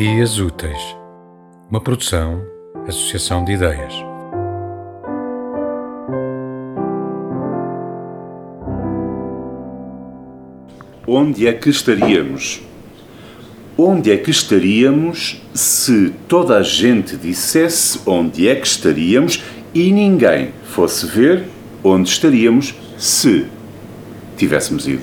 Dias Úteis, uma produção, associação de ideias. Onde é que estaríamos? Onde é que estaríamos se toda a gente dissesse onde é que estaríamos e ninguém fosse ver onde estaríamos se tivéssemos ido?